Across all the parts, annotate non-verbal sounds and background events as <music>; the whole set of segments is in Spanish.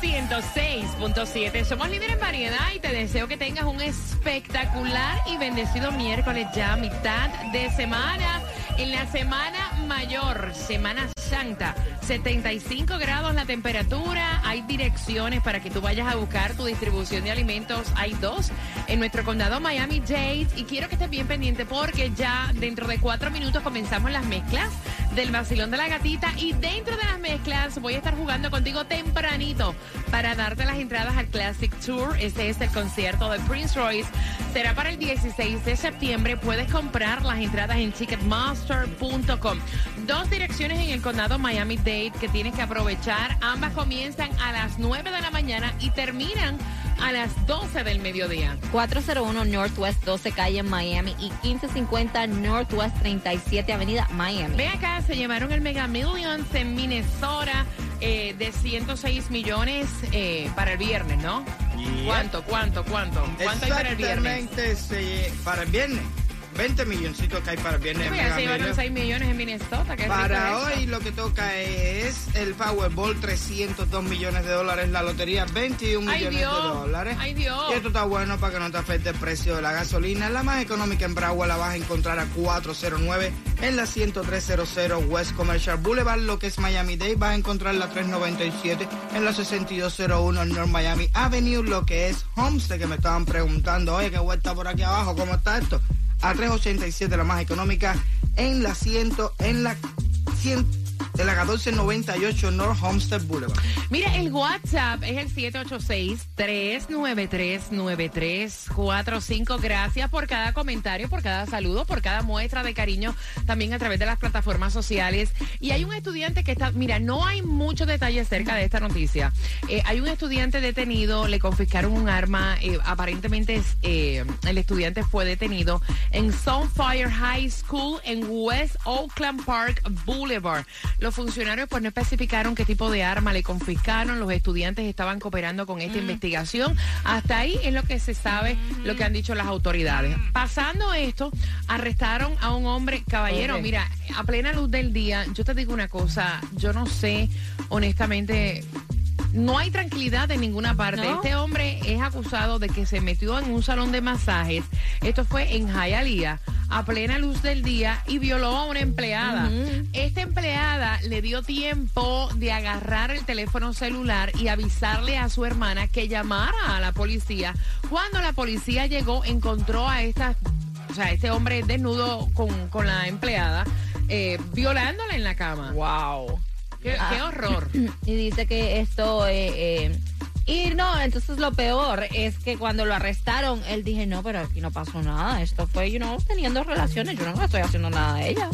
106.7 somos líderes en variedad y te deseo que tengas un espectacular y bendecido miércoles ya, mitad de semana. En la semana mayor, Semana Santa, 75 grados la temperatura. Hay direcciones para que tú vayas a buscar tu distribución de alimentos. Hay dos en nuestro condado Miami-Dade. Y quiero que estés bien pendiente porque ya dentro de cuatro minutos comenzamos las mezclas del vacilón de la gatita. Y dentro de las mezclas voy a estar jugando contigo tempranito para darte las entradas al Classic Tour. Este es el concierto de Prince Royce. Será para el 16 de septiembre. Puedes comprar las entradas en ticketmaster.com. Dos direcciones en el condado Miami-Dade que tienes que aprovechar. Ambas comienzan a las 9 de la mañana y terminan a las 12 del mediodía. 401 Northwest 12 Calle en Miami y 1550 Northwest 37 Avenida Miami. Ve acá, se llevaron el Mega Millions en Minnesota eh, de 106 millones eh, para el viernes, ¿no? Yep. ¿Cuánto, cuánto, cuánto? ¿Cuánto hay para el viernes? Exactamente, para el viernes. 20 milloncitos que hay para viernes. Sí, en ya Mega se llevaron Millions. 6 millones en Minnesota. Para hoy lo que toca es el Powerball, 302 millones de dólares, la lotería, 21 Ay, millones Dios. de dólares. Ay, Dios. Y esto está bueno para que no te afecte el precio de la gasolina. La más económica en Broward la vas a encontrar a 409 en la 10300 West Commercial Boulevard, lo que es Miami Dade. Vas a encontrar la 397 en la 6201 North Miami Avenue, lo que es Homestead, que me estaban preguntando, oye, ¿qué vuelta por aquí abajo? ¿Cómo está esto? A 387 la más económica en la 100, en la 100, en la 1498 North Homestead Boulevard. Mira, el WhatsApp es el 786-393-9345. Gracias por cada comentario, por cada saludo, por cada muestra de cariño, también a través de las plataformas sociales. Y hay un estudiante que está, mira, no hay muchos detalles acerca de esta noticia. Eh, hay un estudiante detenido, le confiscaron un arma, eh, aparentemente eh, el estudiante fue detenido en Sunfire High School en West Oakland Park Boulevard. Los funcionarios pues no especificaron qué tipo de arma le confiscaron, los estudiantes estaban cooperando con esta investigación. Hasta ahí es lo que se sabe, lo que han dicho las autoridades. Pasando esto, arrestaron a un hombre, caballero, mira, a plena luz del día, yo te digo una cosa, yo no sé, honestamente, no hay tranquilidad en ninguna parte. ¿No? Este hombre es acusado de que se metió en un salón de masajes. Esto fue en Hialeah, a plena luz del día, y violó a una empleada. Esta empleada le dio tiempo de agarrar el teléfono celular y avisarle a su hermana que llamara a la policía. Cuando la policía llegó, encontró a esta, o sea, este hombre desnudo con, con la empleada, eh, violándola en la cama. Wow. Qué, qué horror. Y dice que esto... eh, eh, y no, entonces lo peor es que cuando lo arrestaron, él dije, no, pero aquí no pasó nada. Esto fue, you know, teniendo relaciones. Yo no estoy haciendo nada a ella.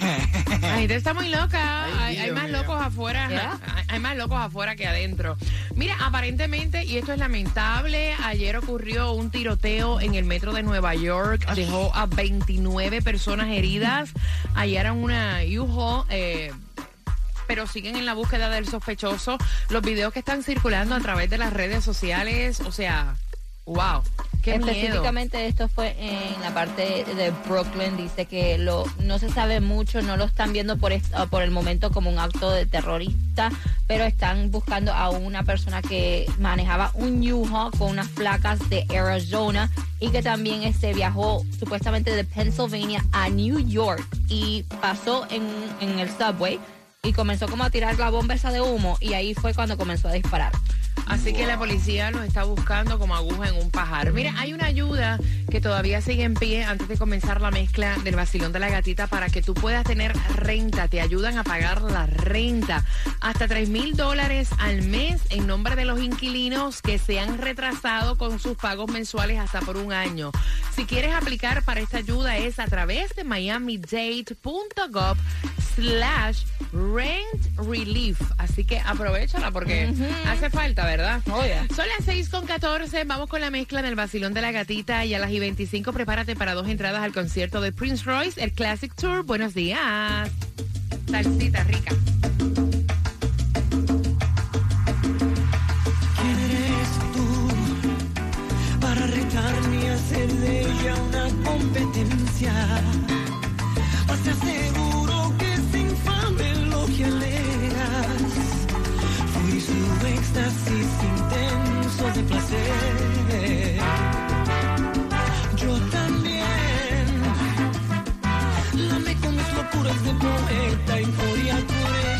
<laughs> La gente está muy loca. Ay, hay, más mío. locos afuera. Hay más locos afuera que adentro. Mira, aparentemente, y esto es lamentable, ayer ocurrió un tiroteo en el metro de Nueva York. Dejó a 29 personas heridas. Hallaron una U-Haul, eh, pero siguen en la búsqueda del sospechoso. Los videos que están circulando a través de las redes sociales, o sea, wow. Qué. Específicamente esto fue en la parte de Brooklyn. Dice que lo no se sabe mucho, no lo están viendo por, por el momento como un acto de terrorista, pero están buscando a una persona que manejaba un U-Haul con unas placas de Arizona y que también este, viajó supuestamente de Pennsylvania a New York y pasó en, en el subway y comenzó como a tirar la bomba esa de humo y ahí fue cuando comenzó a disparar. Así que la policía los está buscando como aguja en un pajar. Mira, hay una ayuda que todavía sigue en pie antes de comenzar la mezcla del vacilón de la gatita para que tú puedas tener renta. Te ayudan a pagar la renta. Hasta 3 mil dólares al mes en nombre de los inquilinos que se han retrasado con sus pagos mensuales hasta por un año. Si quieres aplicar para esta ayuda es a través de miamidate.gov slash rent relief. Así que aprovechala porque hace falta, ¿verdad? Son las 6 con 14. Vamos con la mezcla del vacilón de la gatita y a las y 25 prepárate para dos entradas al concierto de Prince Royce, el Classic Tour. Buenos días. Salsita rica. ¿Quién eres tú para retarme y hacer de ella una competencia? Pues te aseguro Yo también. La me con mis locuras de poeta moría por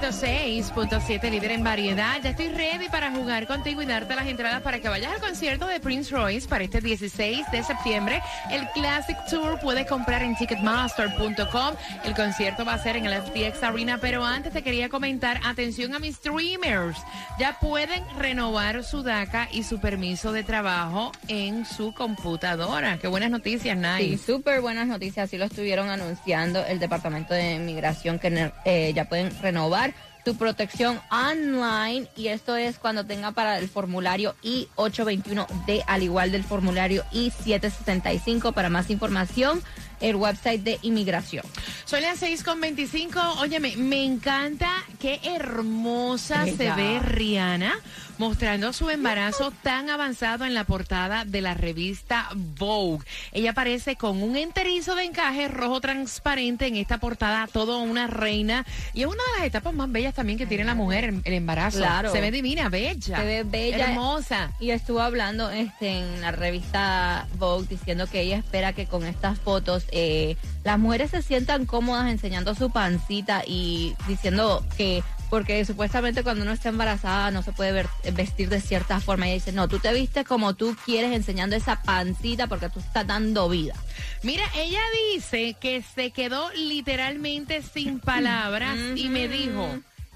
106.7, líder en variedad. Ya estoy ready para jugar contigo y darte las entradas para que vayas al concierto de Prince Royce para este 16 de septiembre. El Classic Tour puedes comprar en ticketmaster.com. El concierto va a ser en el FTX Arena, pero antes te quería comentar, atención a mis streamers. Ya pueden renovar su DACA y su permiso de trabajo en su computadora. Qué buenas noticias, Sí, Nice. súper buenas noticias. Así lo estuvieron anunciando el Departamento de Inmigración que eh, ya pueden renovar tu protección online y esto es cuando tenga para el formulario I-821D al igual del formulario I-765 para más información el website de inmigración. Son las 6 con 25. Óyeme, me encanta qué hermosa se ve Rihanna mostrando su embarazo tan avanzado en la portada de la revista Vogue. Ella aparece con un enterizo de encaje rojo transparente en esta portada, todo una reina. Y es una de las etapas más bellas también que tiene la mujer, el, el embarazo. Claro. Se ve divina, bella. Se ve bella. Hermosa. Y estuvo hablando este, en la revista Vogue diciendo que ella espera que con estas fotos eh, las mujeres se sientan cómodas enseñando su pancita y diciendo que porque supuestamente cuando uno está embarazada no se puede ver- vestir de cierta forma. Ella dice, no, tú te vistes como tú quieres enseñando esa pancita porque tú estás dando vida. Mira, ella dice que se quedó literalmente sin palabras y me dijo,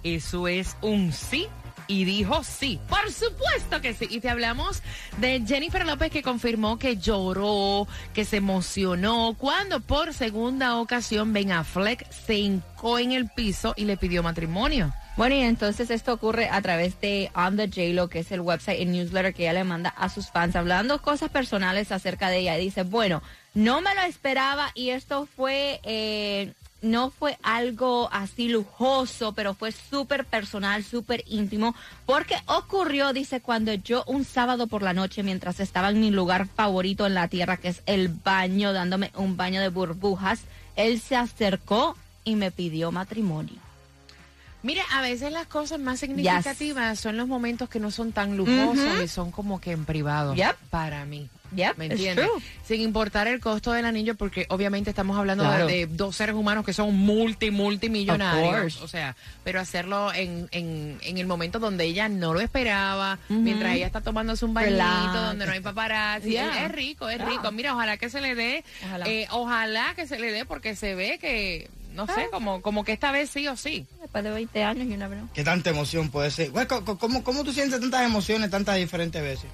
eso es un sí. Y dijo sí, por supuesto que sí. Y te hablamos de Jennifer López que confirmó que lloró, que se emocionó cuando por segunda ocasión Ben Affleck se hincó en el piso y le pidió matrimonio. Bueno, y entonces esto ocurre a través de On the J-Lo, que es el website y newsletter que ella le manda a sus fans, hablando cosas personales acerca de ella. Dice, bueno, no me lo esperaba y esto fue, eh, no fue algo así lujoso, pero fue súper personal, súper íntimo, porque ocurrió, dice, cuando yo un sábado por la noche, mientras estaba en mi lugar favorito en la tierra, que es el baño, dándome un baño de burbujas, él se acercó y me pidió matrimonio. Mira, a veces las cosas más significativas son los momentos que no son tan lujosos y son como que en privado. Yep. Para mí. Yep, ¿Me it's entiendes? Sin importar el costo del anillo, porque obviamente estamos hablando Claro. de, de dos seres humanos que son multi, multimillonarios. O sea, pero hacerlo en, en, en el momento donde ella no lo esperaba, mientras ella está tomándose un bañito, Relax. donde no hay paparazzi. Yeah. Es, es rico, es Yeah. rico. Mira, ojalá que se le dé, Ojalá. eh, ojalá que se le dé, porque se ve que, no Ah. sé, como, como que esta vez sí o sí. Después de 20 años y una vez. ¿Qué tanta emoción puede ser? ¿cómo, ¿Cómo tú sientes tantas emociones tantas diferentes veces?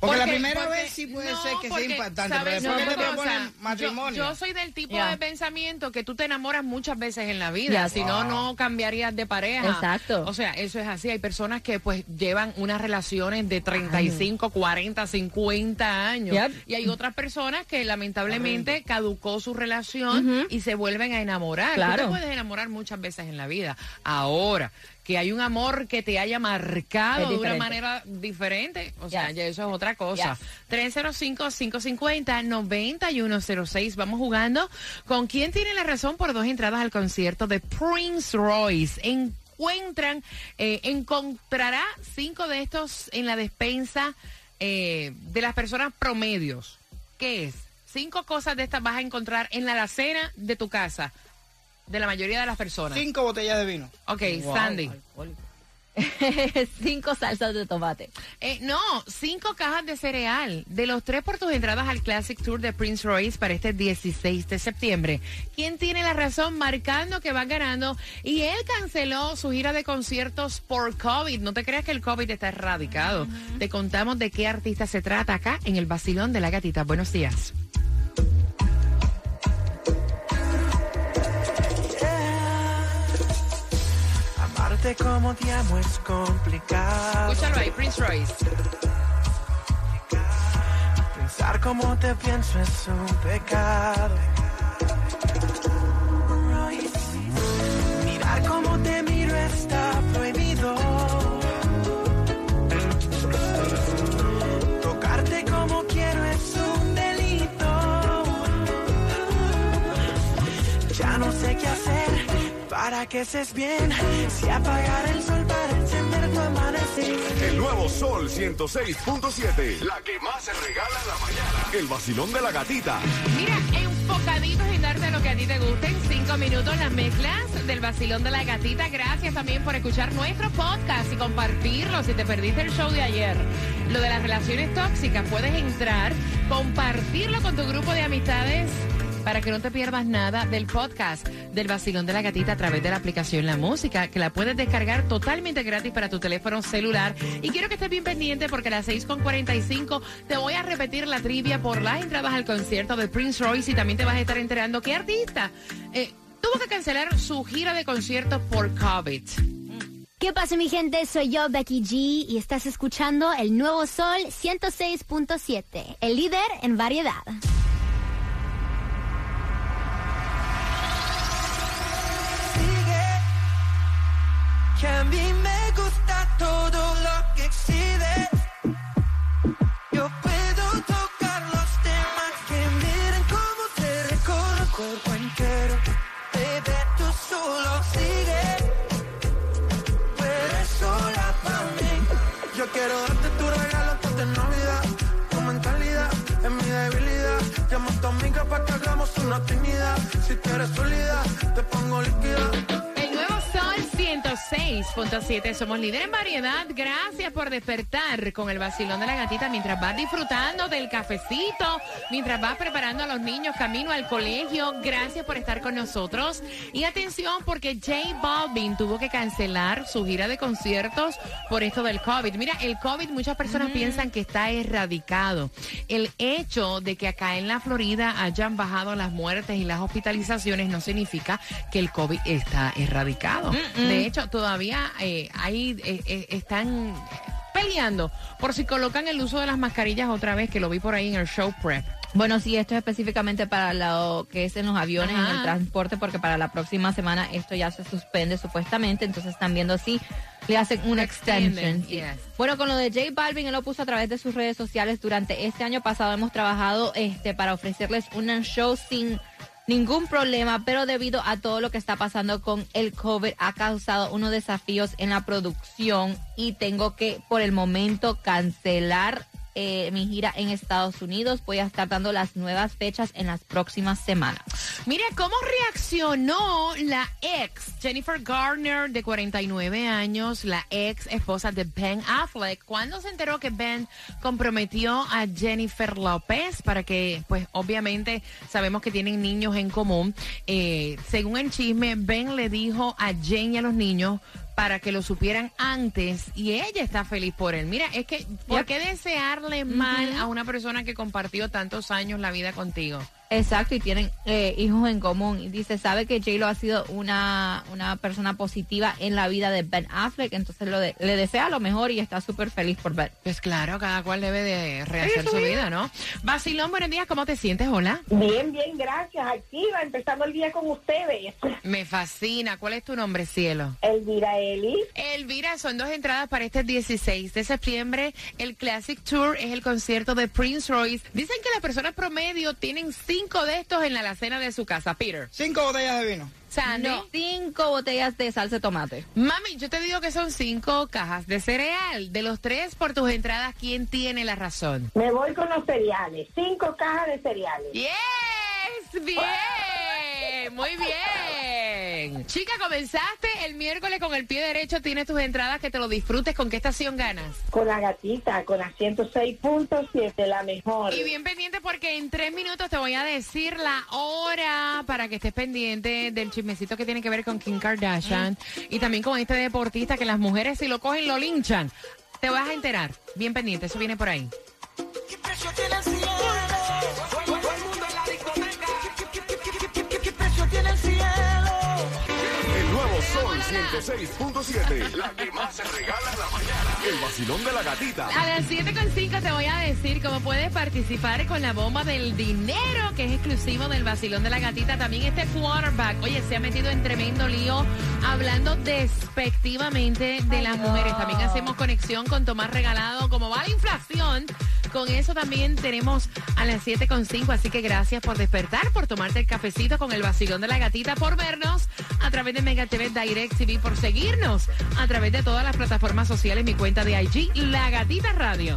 Porque, la primera porque- vez sí puede no, ser que sea porque, impactante, ¿sabes pero después que te cosa? proponen Yo- matrimonio. Yo, soy del tipo de pensamiento que tú te enamoras muchas veces en la vida, si no, no cambiarías de pareja. Exacto. O sea, eso es así. Hay personas que pues llevan unas relaciones de 35, 40, 50 años. Yep. Y hay otras personas que lamentablemente caducó su relación y se vuelven a enamorar. Tú Claro. te puedes enamorar muchas veces en la vida. Ahora, que hay un amor que te haya marcado de una manera diferente, o sea, Yes. ya eso es otra cosa. Yes. 305-550-9106. Vamos jugando con quién tiene la razón por dos entradas al concierto de Prince Royce. Encuentran, eh, encontrará cinco de estos en la despensa eh, de las personas promedios. ¿Qué es? Cinco cosas de estas vas a encontrar en la alacena de tu casa, de la mayoría de las personas. Cinco botellas de vino. Ok, Sandy. <laughs> Cinco salsas de tomate. Eh, no, cinco cajas de cereal. De los tres por tus entradas al Classic Tour de Prince Royce para este 16 de septiembre. ¿Quién tiene la razón? Marcando que va ganando. Y él canceló su gira de conciertos por COVID. No te creas que el COVID está erradicado. Te contamos de qué artista se trata acá en el Basilón de la Gatita. Buenos días. Amarte como te amo es complicado. Escúchalo ahí, Prince Royce. Pensar como te pienso es un pecado. Para que estés bien. Si apagar el sol para encender tu amanecer. El nuevo Sol 106.7. La que más se regala en la mañana. El vacilón de la gatita. Mira, enfocaditos en darte lo que a ti te guste. En cinco minutos las mezclas del vacilón de la gatita. Gracias también por escuchar nuestro podcast y compartirlo si te perdiste el show de ayer. Lo de las relaciones tóxicas, puedes entrar, compartirlo con tu grupo de amistades para que no te pierdas nada del podcast del vacilón de la gatita a través de la aplicación La Música, que la puedes descargar totalmente gratis para tu teléfono celular. Y quiero que estés bien pendiente porque a las 6.45 te voy a repetir la trivia por las entradas al concierto de Prince Royce y también te vas a estar enterando qué artista eh, tuvo que cancelar su gira de conciertos por COVID. ¿Qué pasa mi gente? Soy yo, Becky G, y estás escuchando el Nuevo Sol 106.7, el líder en variedad. Amiga para que hagamos una timidad. Si quieres sólida, te pongo líquida. El nuevo Sol 106.7. Somos líder en variedad. Gracias por despertar con el vacilón de la gatita mientras vas disfrutando del cafecito, mientras vas preparando a los niños camino al colegio. Gracias por estar con nosotros. Y atención, porque J Balvin tuvo que cancelar su gira de conciertos por esto del COVID. Mira, el COVID muchas personas piensan que está erradicado. El hecho de que acá en la Florida hayan bajado las muertes y las hospitalizaciones no significa que el COVID está erradicado. De hecho, todavía eh, hay, eh, eh, están peleando por si colocan el uso de las mascarillas otra vez, que lo vi por ahí en el show prep. Bueno, sí, esto es específicamente para lo que es en los aviones, Ajá. en el transporte, porque para la próxima semana esto ya se suspende supuestamente, entonces están viendo si le hacen una extension. sí. yes. Bueno, con lo de J Balvin, él lo puso a través de sus redes sociales. Durante este año pasado hemos trabajado este para ofrecerles un show sin ningún problema, pero debido a todo lo que está pasando con el COVID ha causado unos desafíos en la producción y tengo que por el momento cancelar eh, mi gira en Estados Unidos. Voy a estar dando las nuevas fechas en las próximas semanas. Mira cómo reaccionó la ex Jennifer Garner de 49 años, la ex esposa de Ben Affleck, cuando se enteró que Ben comprometió a Jennifer López para que, pues obviamente sabemos que tienen niños en común. Eh, según el chisme, Ben le dijo a Jen y a los niños para que lo supieran antes y ella está feliz por él. Mira, es que, ¿por qué desearle mal a una persona que compartió tantos años la vida contigo? Exacto, y tienen eh, hijos en común. Y dice, sabe que J-Lo ha sido una, una persona positiva en la vida de Ben Affleck, entonces lo de- le desea lo mejor y está súper feliz por Ben. Pues claro, cada cual debe de rehacer su vida, ¿no? Basilón, buenos días, ¿cómo te sientes? Hola. Bien, bien, gracias. Activa, empezando el día con ustedes. <laughs> Me fascina. ¿Cuál es tu nombre, cielo? Elvira Eli. Elvira, son dos entradas para este 16 de septiembre. El Classic Tour es el concierto de Prince Royce. Dicen que las personas promedio tienen cinco de estos en la alacena de su casa. Peter. Cinco botellas de vino. Sandy. Cinco botellas de salsa de tomate. Mami, yo te digo que son cinco cajas de cereal. De los tres por tus entradas, ¿quién tiene la razón? Me voy con los cereales. Cinco cajas de cereales. Yes, bien, muy bien. Chica, comenzaste el miércoles con el pie derecho, tienes tus entradas, que te lo disfrutes. ¿Con qué estación ganas? Con la gatita, con la 106.7, la mejor. Y bien pendiente porque en tres minutos te voy a decir la hora para que estés pendiente del chismecito que tiene que ver con Kim Kardashian y también con este deportista que las mujeres si lo cogen lo linchan. Te vas a enterar. Bien pendiente, eso viene por ahí. ¿Qué precio tiene el cielo? 106.7. La que más se regala en la mañana. El vacilón de la gatita. A las 7.5 te voy a decir cómo puedes participar con la bomba del dinero, que es exclusivo del vacilón de la gatita. También este quarterback, oye, se ha metido en tremendo lío hablando despectivamente de las mujeres. También hacemos conexión con Tomás Regalado, como va la inflación. Con eso también tenemos a las 7.5, así que gracias por despertar, por tomarte el cafecito con el vacilón de la gatita, por vernos a través de Mega TV Direct TV, por seguirnos a través de todas las plataformas sociales, mi cuenta de IG, La Gatita Radio.